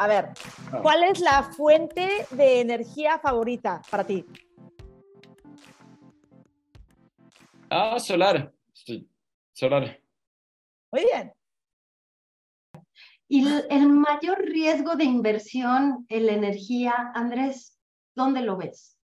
A ver. ¿cuál es la fuente de energía favorita para ti? Ah, solar. Sí, solar. Muy bien. Y el, mayor riesgo de inversión en la energía, Andrés, ¿dónde lo ves?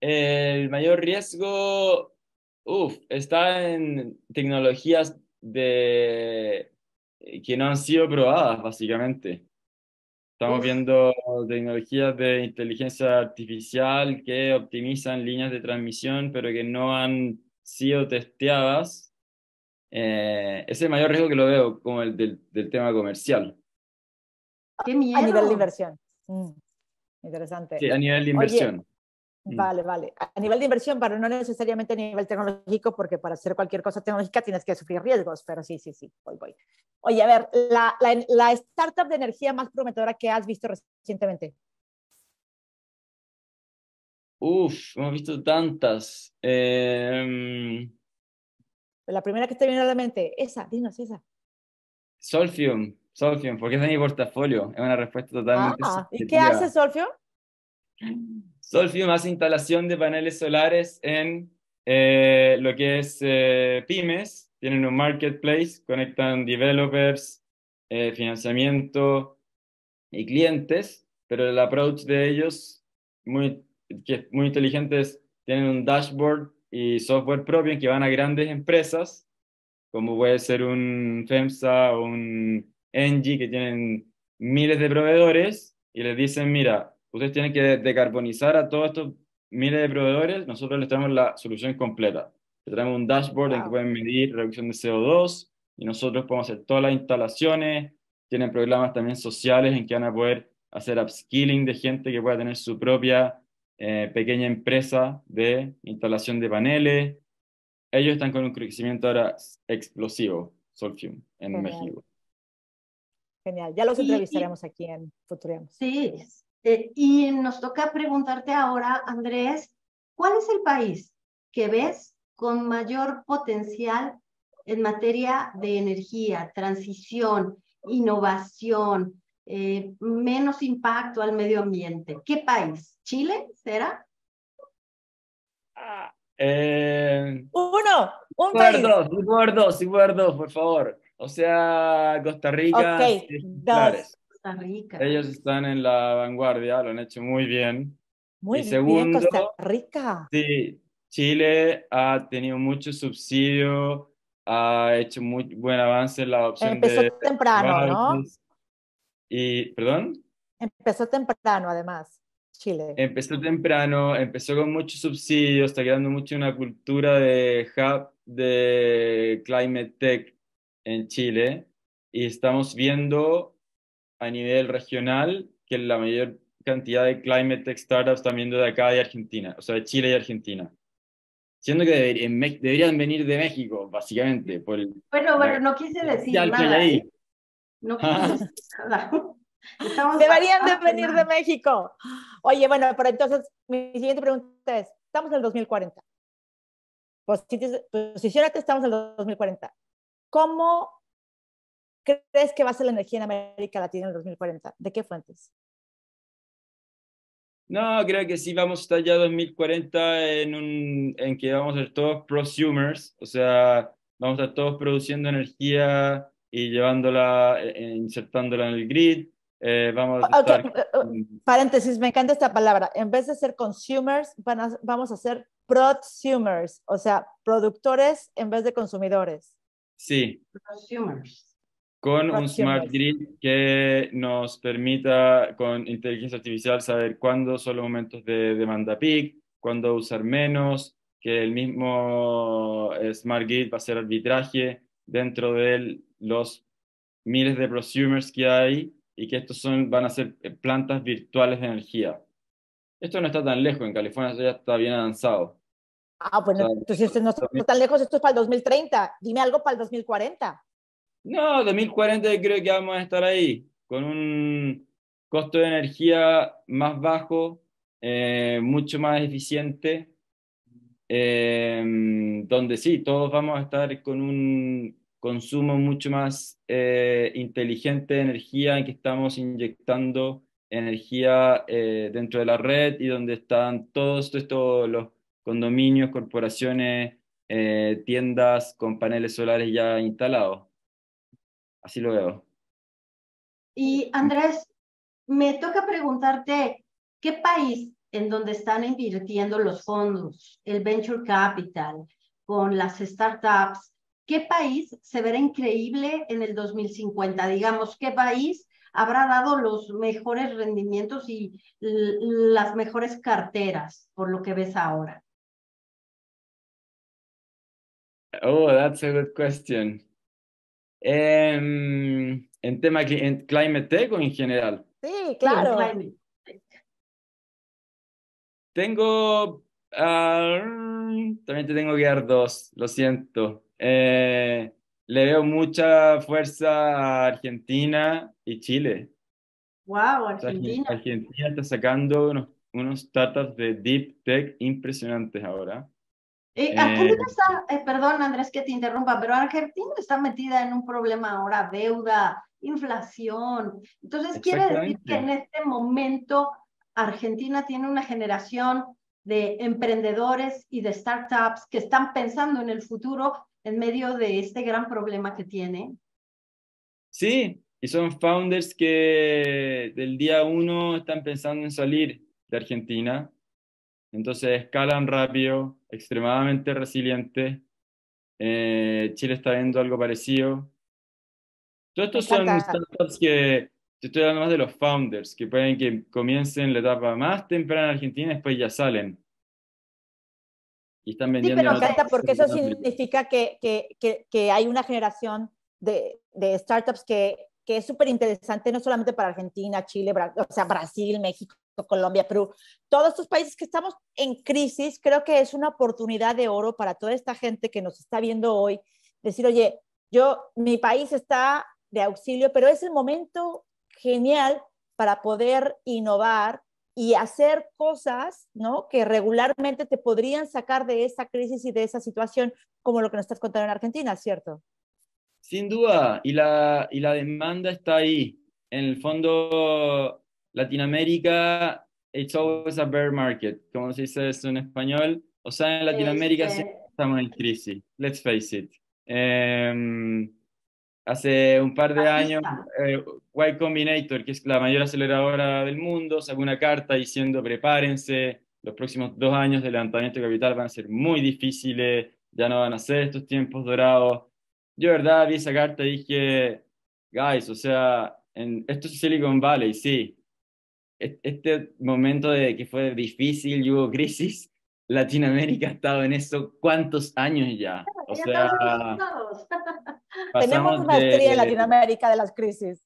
El mayor riesgo, uf, está en tecnologías de, que no han sido probadas, básicamente. Estamos Uf. viendo tecnologías de inteligencia artificial que optimizan líneas de transmisión, pero que no han sido testeadas. Eh, ese es el mayor riesgo que lo veo, como el del, del tema comercial. ¡Qué A nivel miedo! de inversión. Mm, interesante. Sí, a nivel de Oye, inversión. Mm. Vale, vale. A nivel de inversión, pero no necesariamente a nivel tecnológico, porque para hacer cualquier cosa tecnológica tienes que sufrir riesgos, pero sí, sí, sí, voy, voy. Oye, a ver, la, la, la startup de energía más prometedora que has visto recientemente. Uf, hemos visto tantas. Em, La primera que te viene a la mente, esa, dinos esa. Solfium, Solfium, porque es de mi portafolio. Es una respuesta totalmente Ah, ¿y qué hace Solfio? Solfium hace instalación de paneles solares en eh, lo que es eh, pymes. Tienen un marketplace, conectan developers, eh, financiamiento y clientes, pero el approach de ellos, muy, que muy inteligente, es tienen un dashboard y software propio en que van a grandes empresas, como puede ser un FEMSA o un Engie, que tienen miles de proveedores, y les dicen, mira, ustedes tienen que decarbonizar a todos estos miles de proveedores, nosotros les traemos la solución completa. Les traemos un dashboard en que Wow. pueden medir reducción de CO2 y nosotros podemos hacer todas las instalaciones. Tienen programas también sociales en que van a poder hacer upskilling de gente que pueda tener su propia eh, pequeña empresa de instalación de paneles. Ellos están con un crecimiento ahora explosivo, Solfium, en Genial. México. Genial, ya los Y- y- entrevistaremos aquí en Futuriamos. Sí, eh, y nos toca preguntarte ahora, Andrés, ¿cuál es el país que ves con mayor potencial en materia de energía, transición, innovación, eh, menos impacto al medio ambiente? ¿Qué país? ¿Chile? ¿Será? Eh, Uno, un país. dos, dos, dos, por favor. O sea, Costa Rica, Ok, ejemplares. Costa Rica. Ellos están en la vanguardia, lo han hecho muy bien. Muy y bien, segundo, Costa Rica. Sí, Chile ha tenido mucho subsidio, ha hecho muy buen avance en la adopción Empezó de temprano, ¿no? Y, perdón, Empezó temprano, además, Chile. empezó temprano, empezó con muchos subsidios, está creando mucho una cultura de hub de climate tech en Chile y estamos viendo a nivel regional que la mayor cantidad de climate tech startups viendo de acá de Argentina, o sea, de Chile y Argentina. Siendo que deber- deberían venir de México, básicamente, por el Bueno, bueno, no quise decir potencial que hay nada. ahí. ¿eh? No quise decir nada. Estamos Deberían de venir de. México. Oye, bueno, pero entonces mi siguiente pregunta es, estamos en el 2040. Posi- Posiciónate, estamos en el 2040. ¿Cómo crees que va a ser la energía en América Latina en el 2040? ¿De qué fuentes? No, creo que sí vamos a estar ya 2040 en, un, en que vamos a ser todos prosumers, o sea, vamos a estar todos produciendo energía y llevándola, eh, eh, insertándola en el grid. eh, vamos a estar... paréntesis, me encanta esta palabra. En vez de ser consumers, van a- vamos a ser prosumers, o sea, productores en vez de consumidores. Sí, Consumers. Con un smart grid que nos permita con inteligencia artificial saber cuándo son los momentos de demanda peak, cuándo usar menos, que el mismo eh, smart grid va a hacer arbitraje dentro de los miles de prosumers que hay y que estos son, van a ser eh, plantas virtuales de energía. Esto no está tan lejos, en California ya está bien avanzado. Ah, sea, entonces no está tan lejos, esto es para el 2030. Dime algo para el 2040. No, 2040 yo creo que vamos a estar ahí, con un costo de energía más bajo, eh, mucho más eficiente, eh, donde sí, todos vamos a estar con un, con consumo mucho más eh, inteligente de energía, en que estamos inyectando energía eh, dentro de la red y donde están todos estos los condominios, corporaciones, tiendas con paneles solares ya instalados. Así lo veo. Y Andrés, me toca preguntarte, ¿qué país en donde están invirtiendo los fondos, el venture capital, con las startups, qué país se verá increíble en el 2050? Digamos, ¿qué país habrá dado los mejores rendimientos y las mejores carteras, por lo que ves ahora? Oh, that's a good question. Em, en tema en climate tech o en general? Sí, claro. tengo, ah, también te tengo que dar dos, lo siento. Eh, le veo mucha fuerza a Argentina y Chile. Wow, Argentina. Argentina está sacando unos, unos startups de deep tech impresionantes ahora. Eh, Argentina está, eh, perdón Andrés que te interrumpa, pero Argentina está metida en un problema ahora, deuda, inflación. Entonces quiere decir que en este momento Argentina tiene una generación de emprendedores y de startups que están pensando en el futuro en medio de este gran problema que tiene. Sí, y son founders que del día uno están pensando en salir de Argentina entonces escalan rápido, extremadamente resilientes. Eh, Chile está viendo algo parecido. Todos estos son startups que, te estoy hablando más de los founders, que pueden que comiencen la etapa más temprana en Argentina y después ya salen. Y están vendiendo. Sí, pero encanta porque eso significa que, que, que, hay una generación de, de startups que, que es súper interesante, no solamente para Argentina, Chile, o sea, Brasil, México, Colombia, Perú, todos estos países que estamos en crisis, creo que es una oportunidad de oro para toda esta gente que nos está viendo hoy, decir, oye, yo, mi país está de auxilio, pero es el momento genial para poder innovar y hacer cosas, ¿no? Que regularmente te podrían sacar de esa crisis y de esa situación, como lo que nos estás contando en Argentina, ¿cierto? Sin duda, y la, y la demanda está ahí. En el fondo, Latinoamérica, it's always a bear market, como se dice eso en español. O sea, en Latinoamérica este estamos en crisis, let's face it. Em, hace un par de años, eh, Y Combinator, que es la mayor aceleradora del mundo, sacó una carta diciendo prepárense, los próximos dos años de levantamiento de capital van a ser muy difíciles, ya no van a ser estos tiempos dorados. Yo, verdad, vi esa carta y dije, guys, o sea, en, esto es Silicon Valley, sí, este momento de que fue difícil y hubo crisis, Latinoamérica ha estado en eso cuántos años ya. O sea, tenemos maestría en Latinoamérica de las crisis.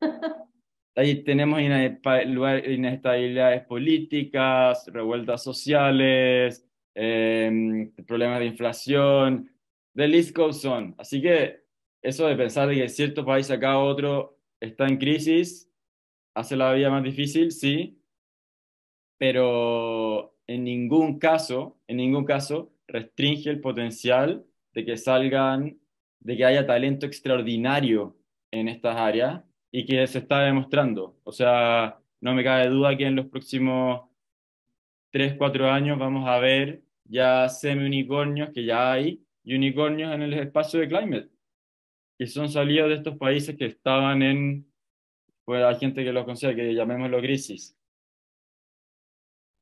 Ahí tenemos inestabilidades políticas, revueltas sociales, em, problemas de inflación, the list goes on. Así que eso de pensar que cierto país acá otro está en crisis, hace la vida más difícil, sí, pero en ningún caso, en ningún caso restringe el potencial de que salgan, de que haya talento extraordinario en estas áreas y que se está demostrando. O sea, no me cabe duda que en los próximos 3, 4 años vamos a ver ya semi-unicornios, que ya hay, unicornios en el espacio de climate, que son salidos de estos países que estaban en pues hay gente que lo considera que llamémoslo crisis.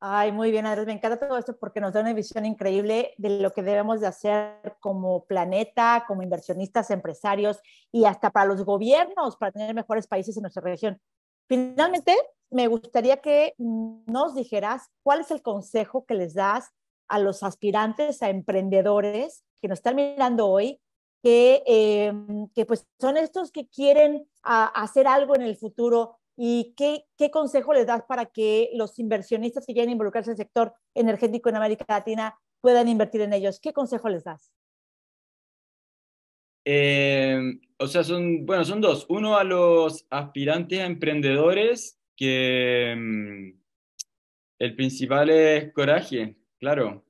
Ay, muy bien, Andrés, me encanta todo esto porque nos da una visión increíble de lo que debemos de hacer como planeta, como inversionistas, empresarios y hasta para los gobiernos, para tener mejores países en nuestra región. Finalmente, me gustaría que nos dijeras cuál es el consejo que les das a los aspirantes, a emprendedores que nos están mirando hoy que, em, que pues son estos que quieren hacer algo en el futuro y qué, qué consejo les das para que los inversionistas que quieren involucrarse en el sector energético en América Latina puedan invertir en ellos. ¿Qué consejo les das? Em, o sea, son, bueno, son dos. Uno a los aspirantes a emprendedores, que em, el principal es coraje, claro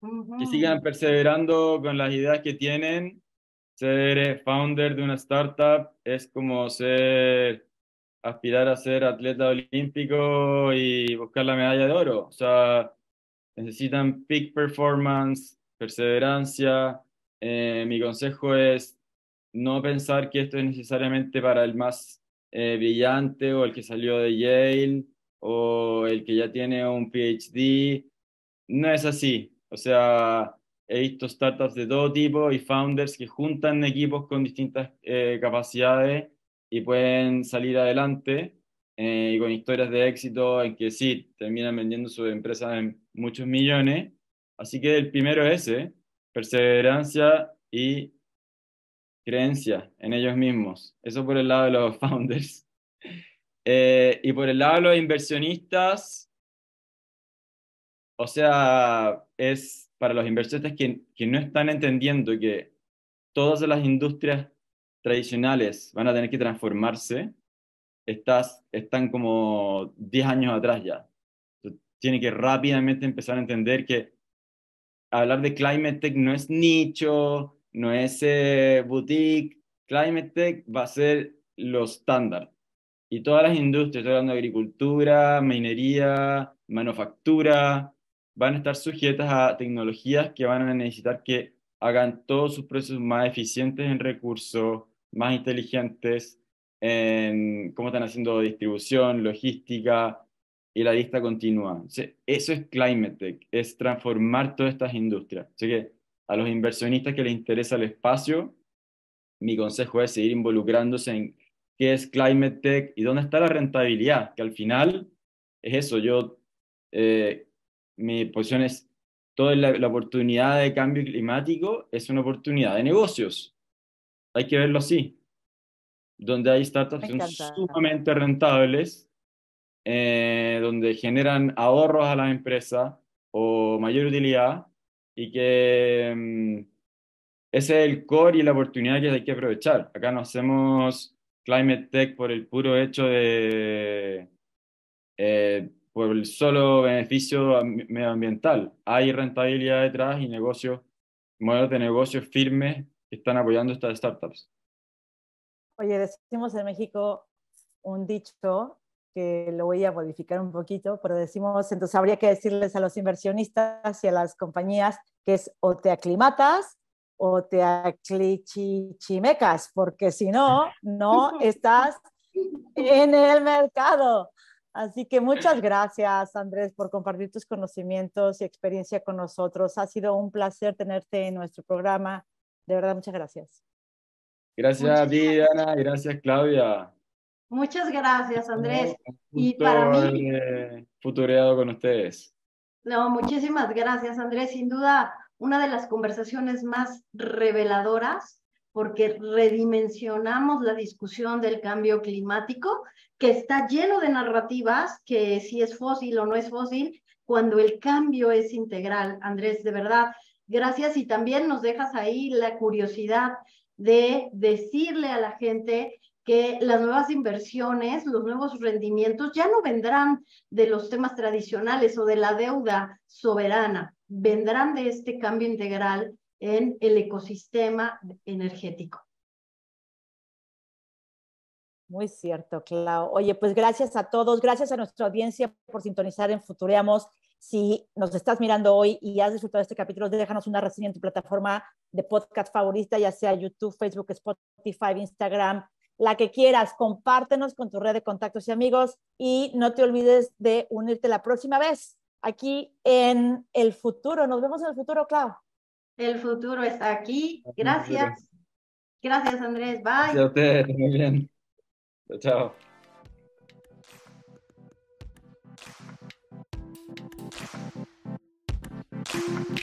que sigan perseverando con las ideas que tienen, ser founder de una startup es como ser, aspirar a ser atleta olímpico y buscar la medalla de oro. O sea, necesitan peak performance, perseverancia. Eh, mi consejo es no pensar que esto es necesariamente para el más eh, brillante o el que salió de Yale o el que ya tiene un PhD. No es así. O sea, he visto startups de todo tipo y founders que juntan equipos con distintas eh, capacidades y pueden salir adelante eh, y con historias de éxito en que sí, terminan vendiendo su empresa en muchos millones. Así que el primero es ese, perseverancia y creencia en ellos mismos. Eso por el lado de los founders. Eh, y por el lado de los inversionistas, o sea, es para los inversionistas que, que no están entendiendo que todas las industrias tradicionales van a tener que transformarse, estás, están como 10 años atrás ya. Tiene que rápidamente empezar a entender que hablar de climate tech no es nicho, no es eh, boutique. Climate tech va a ser lo estándar. Y todas las industrias, estoy hablando de agricultura, minería, manufactura, van a estar sujetas a tecnologías que van a necesitar que hagan todos sus procesos más eficientes en recursos, más inteligentes en cómo están haciendo distribución, logística y la lista continúa. eso es Climate Tech, es transformar todas estas industrias. Así que a los inversionistas que les interesa el espacio, mi consejo es seguir involucrándose en qué es Climate Tech y dónde está la rentabilidad, que al final es eso, yo, eh, mi posición es, toda la, oportunidad de cambio climático es una oportunidad de negocios. Hay que verlo así, donde hay startups que son sumamente rentables, eh, donde generan ahorros a la empresa o mayor utilidad y que mm, ese es el core y la oportunidad que hay que aprovechar. Acá no hacemos climate tech por el puro hecho de, eh, por el solo beneficio medioambiental. Hay rentabilidad detrás y negocios, modelos de negocios firmes que están apoyando estas startups. Oye, decimos en México un dicho que lo voy a modificar un poquito, pero decimos, entonces habría que decirles a los inversionistas y a las compañías que es o te aclimatas o te aclichimecas, porque si no, no estás en el mercado. Así que muchas gracias, Andrés, por compartir tus conocimientos y experiencia con nosotros. Ha sido un placer tenerte en nuestro programa. De verdad, muchas gracias. Gracias a ti, Ana, gracias, Claudia. Muchas gracias, Andrés. y para mí... futureado con ustedes. No, muchísimas gracias, Andrés. Sin duda, una de las conversaciones más reveladoras porque redimensionamos la discusión del cambio climático, que está lleno de narrativas, que si es fósil o no es fósil, cuando el cambio es integral. Andrés, de verdad, gracias y también nos dejas ahí la curiosidad de decirle a la gente que las nuevas inversiones, los nuevos rendimientos ya no vendrán de los temas tradicionales o de la deuda soberana, vendrán de este cambio integral en el ecosistema energético. Muy cierto, Clau. Oye, pues gracias a todos, gracias a nuestra audiencia por sintonizar en Futureamos. Si nos estás mirando hoy y has disfrutado este capítulo, déjanos una reseña en tu plataforma de podcast favorita, ya sea YouTube, Facebook, Spotify, Instagram, la que quieras. Compártenos con tu red de contactos y amigos y no te olvides de unirte la próxima vez aquí en el futuro. Nos vemos en el futuro, Clau. El futuro está aquí. Gracias. Gracias, Andrés. Bye. Gracias a ustedes. Muy bien. Chao. chao.